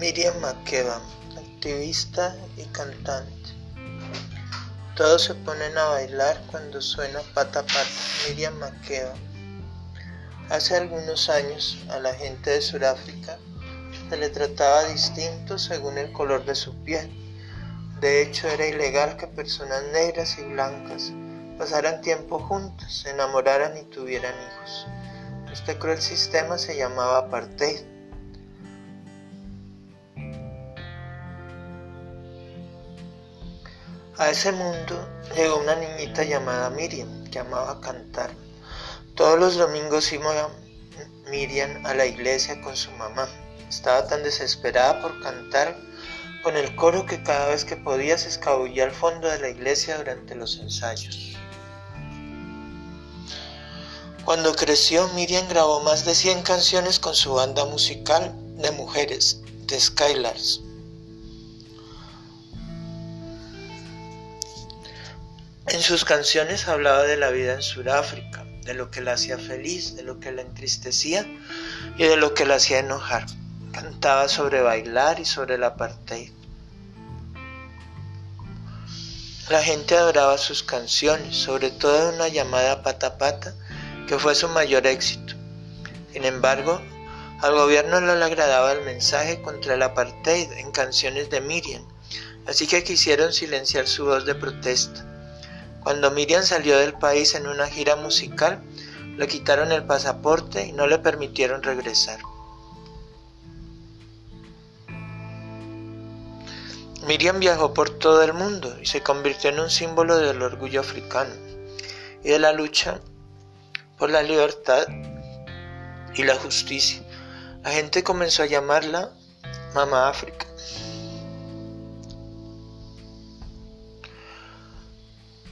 Miriam Makeba, activista y cantante. Todos se ponen a bailar cuando suena pata pata. Miriam Makeba. Hace algunos años a la gente de Sudáfrica se le trataba distinto según el color de su piel. De hecho, era ilegal que personas negras y blancas pasaran tiempo juntos, se enamoraran y tuvieran hijos. Este cruel sistema se llamaba apartheid. A ese mundo llegó una niñita llamada Miriam, que amaba cantar. Todos los domingos iba Miriam a la iglesia con su mamá. Estaba tan desesperada por cantar con el coro que cada vez que podía se escabullía al fondo de la iglesia durante los ensayos. Cuando creció, Miriam grabó más de 100 canciones con su banda musical de mujeres, The Skylars. En sus canciones hablaba de la vida en Sudáfrica, de lo que la hacía feliz, de lo que la entristecía y de lo que la hacía enojar. Cantaba sobre bailar y sobre el apartheid. La gente adoraba sus canciones, sobre todo una llamada Pata Pata, que fue su mayor éxito. Sin embargo, al gobierno no le agradaba el mensaje contra el apartheid en canciones de Miriam, así que quisieron silenciar su voz de protesta. Cuando Miriam salió del país en una gira musical, le quitaron el pasaporte y no le permitieron regresar. Miriam viajó por todo el mundo y se convirtió en un símbolo del orgullo africano y de la lucha por la libertad y la justicia. La gente comenzó a llamarla Mamá África.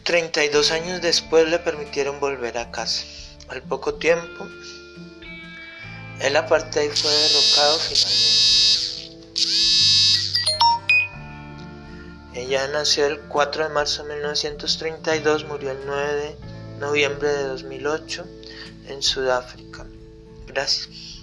Treinta y dos años después le permitieron volver a casa. Al poco tiempo, el apartheid fue derrocado finalmente. Ella nació el 4 de marzo de 1932, murió el 9 de noviembre de 2008 en Sudáfrica. Gracias.